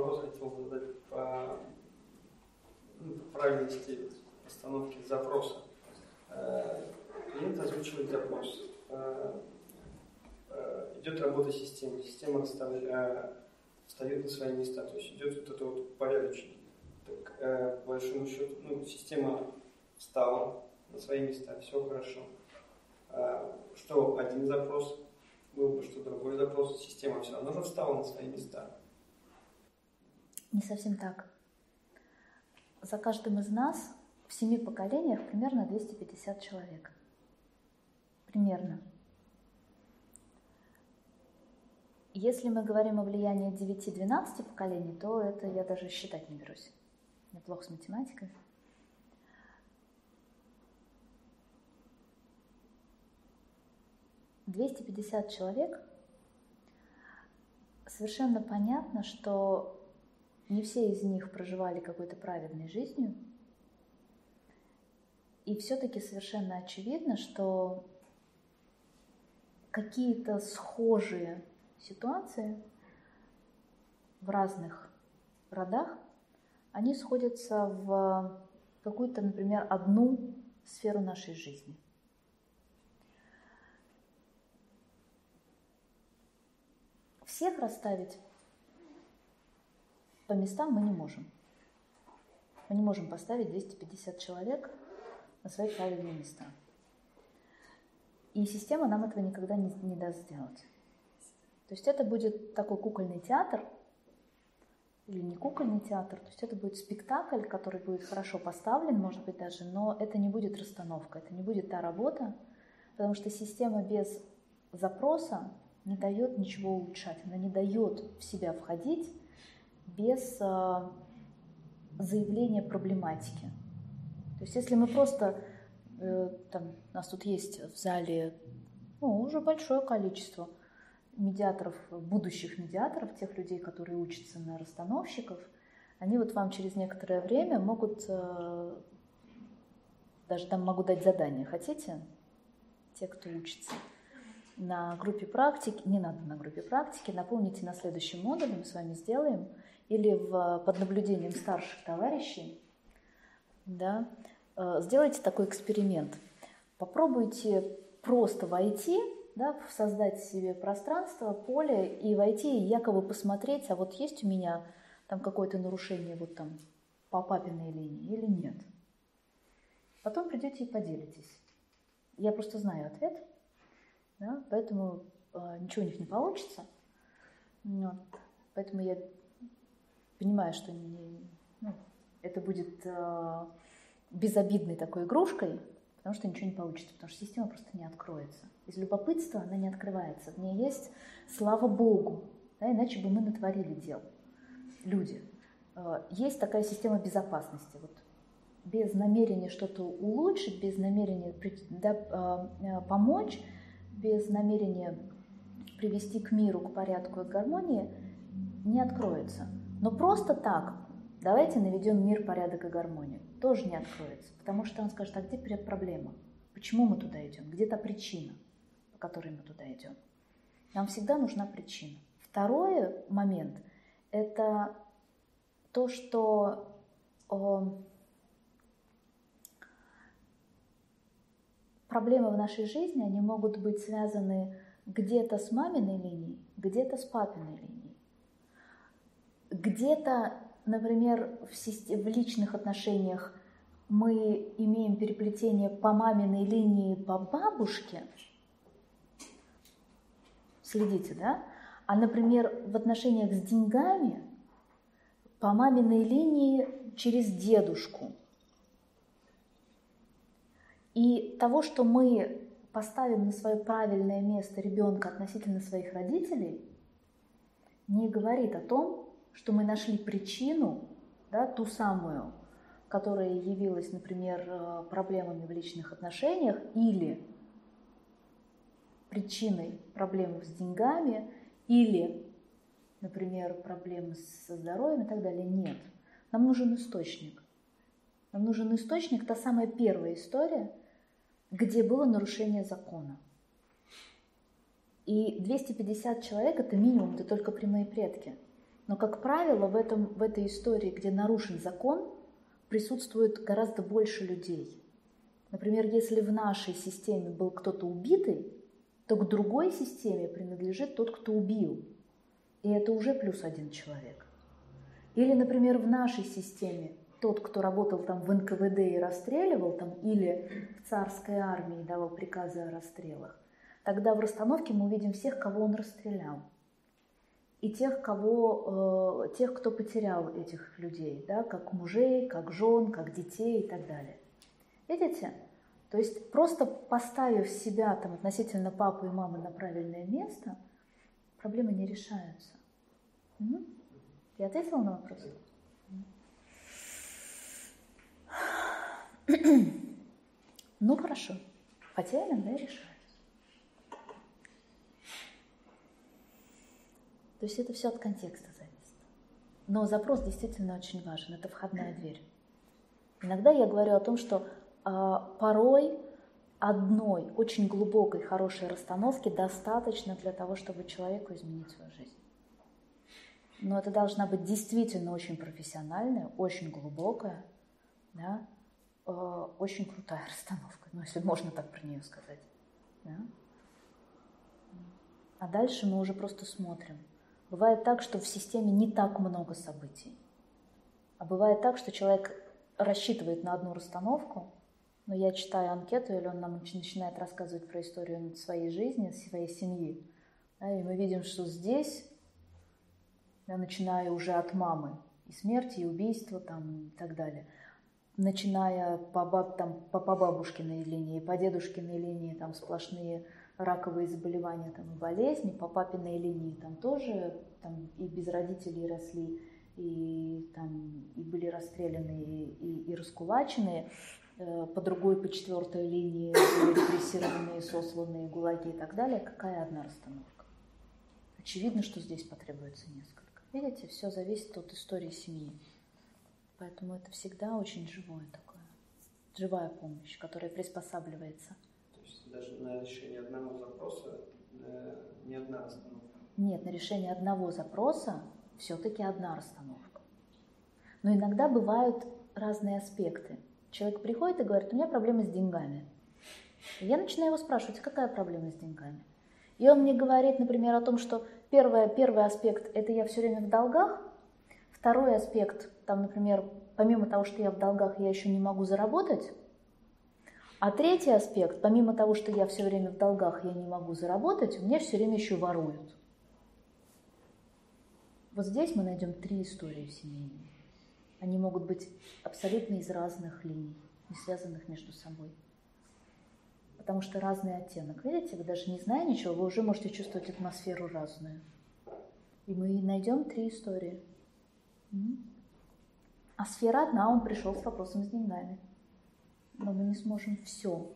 вопрос хотел задать по, ну, правильности постановки запроса. Э, клиент озвучивает запрос. Э, э, идет работа системы. Система встает на свои места. То есть идет вот это вот порядочно. Так, по большому счету, ну, система встала на свои места, все хорошо. Что один запрос был бы, что другой запрос, система все равно же встала на свои места. Не совсем так. За каждым из нас в семи поколениях примерно 250 человек. Примерно. Если мы говорим о влиянии 9-12 поколений, то это я даже считать не берусь. Я плохо с математикой. Двести пятьдесят человек. Совершенно понятно, что не все из них проживали какой-то праведной жизнью. И все-таки совершенно очевидно, что какие-то схожие ситуации в разных родах, они сходятся в какую-то, например, одну сферу нашей жизни. Всех расставить по местам мы не можем. Мы не можем поставить 250 человек на свои правильные места. И система нам этого никогда не, не даст сделать. То есть это будет такой кукольный театр, или не кукольный театр, то есть это будет спектакль, который будет хорошо поставлен, может быть даже, но это не будет расстановка, это не будет та работа, потому что система без запроса не дает ничего улучшать, она не дает в себя входить без а, заявления проблематики. То есть если мы просто, э, там, у нас тут есть в зале ну, уже большое количество медиаторов, будущих медиаторов, тех людей, которые учатся на расстановщиков, они вот вам через некоторое время могут, э, даже там могу дать задание, хотите? Те, кто учится. На группе практики, не надо на группе практики, наполните на следующем модуле, мы с вами сделаем – или в, под наблюдением старших товарищей, да, э, сделайте такой эксперимент. Попробуйте просто войти, да, создать себе пространство, поле и войти и якобы посмотреть, а вот есть у меня там какое-то нарушение вот там по папиной линии или нет. Потом придете и поделитесь. Я просто знаю ответ, да, поэтому э, ничего у них не получится. Вот. Поэтому я понимаю, что не, ну, это будет э, безобидной такой игрушкой, потому что ничего не получится, потому что система просто не откроется. Из любопытства она не открывается. В ней есть слава Богу, да, иначе бы мы натворили дел. Люди. Э, есть такая система безопасности. Вот без намерения что-то улучшить, без намерения да, помочь, без намерения привести к миру, к порядку и к гармонии, не откроется. Но просто так, давайте наведем мир, порядок и гармонию, тоже не откроется. Потому что он скажет, а где проблема? Почему мы туда идем? Где та причина, по которой мы туда идем? Нам всегда нужна причина. Второй момент – это то, что проблемы в нашей жизни, они могут быть связаны где-то с маминой линией, где-то с папиной линией. Где-то, например, в, в личных отношениях мы имеем переплетение по маминой линии по бабушке. Следите, да? А, например, в отношениях с деньгами по маминой линии через дедушку. И того, что мы поставим на свое правильное место ребенка относительно своих родителей, не говорит о том, что мы нашли причину, да, ту самую, которая явилась, например, э, проблемами в личных отношениях или причиной проблем с деньгами или, например, проблем со здоровьем и так далее. Нет. Нам нужен источник. Нам нужен источник, та самая первая история, где было нарушение закона. И 250 человек – это минимум, это только прямые предки – Но, как правило, в, этом, в этой истории, где нарушен закон, присутствует гораздо больше людей. Например, если в нашей системе был кто-то убитый, то к другой системе принадлежит тот, кто убил. И это уже плюс один человек. Или, например, в нашей системе тот, кто работал там в НКВД и расстреливал там, или в царской армии давал приказы о расстрелах, тогда в расстановке мы увидим всех, кого он расстрелял. И тех, кого, э, тех, кто потерял этих людей, да, как мужей, как жен, как детей и так далее. Видите? То есть просто поставив себя там относительно папы и мамы на правильное место, проблемы не решаются. Угу. Я ответила на вопрос? Ну хорошо. Хотя иногда решаю. То есть это все от контекста зависит. Но запрос действительно очень важен. Это входная дверь. Иногда я говорю о том, что э, порой одной очень глубокой, хорошей расстановки достаточно для того, чтобы человеку изменить свою жизнь. Но это должна быть действительно очень профессиональная, очень глубокая, да, очень крутая расстановка, ну, если можно так про нее сказать. Да? А дальше мы уже просто смотрим. Бывает так, что в системе не так много событий. А бывает так, что человек рассчитывает на одну расстановку, но я читаю анкету, или он нам начинает рассказывать про историю своей жизни, своей семьи, да, и мы видим, что здесь, я начинаю уже от мамы, и смерти, и убийства там, и так далее, начиная по, баб, там, по, по бабушкиной линии, по дедушкиной линии, там сплошные раковые заболевания там, болезни, по папиной линии там тоже там, и без родителей росли, и, там, и были расстреляны, и, и, и раскулачены, э, по другой, по четвертой линии были репрессированные, сосланные, гулаги и так далее. Какая одна расстановка? Очевидно, что здесь потребуется несколько. Видите, все зависит от истории семьи. Поэтому это всегда очень живое такое, живая помощь, которая приспосабливается – даже на решение одного запроса э, не одна расстановка. Нет, на решение одного запроса все-таки одна расстановка. Но иногда бывают разные аспекты. Человек приходит и говорит, у меня проблемы с деньгами. И я начинаю его спрашивать, какая проблема с деньгами? И он мне говорит, например, о том, что первое, первый аспект – это я все время в долгах, второй аспект, там, например, помимо того, что я в долгах, я еще не могу заработать, а третий аспект, помимо того, что я все время в долгах, я не могу заработать, у меня все время еще воруют. Вот здесь мы найдем три истории в семейной. Они могут быть абсолютно из разных линий, не связанных между собой. Потому что разный оттенок. Видите, вы даже не зная ничего, вы уже можете чувствовать атмосферу разную. И мы найдем три истории. А сфера одна, он пришел с вопросом с деньгами но мы не сможем все.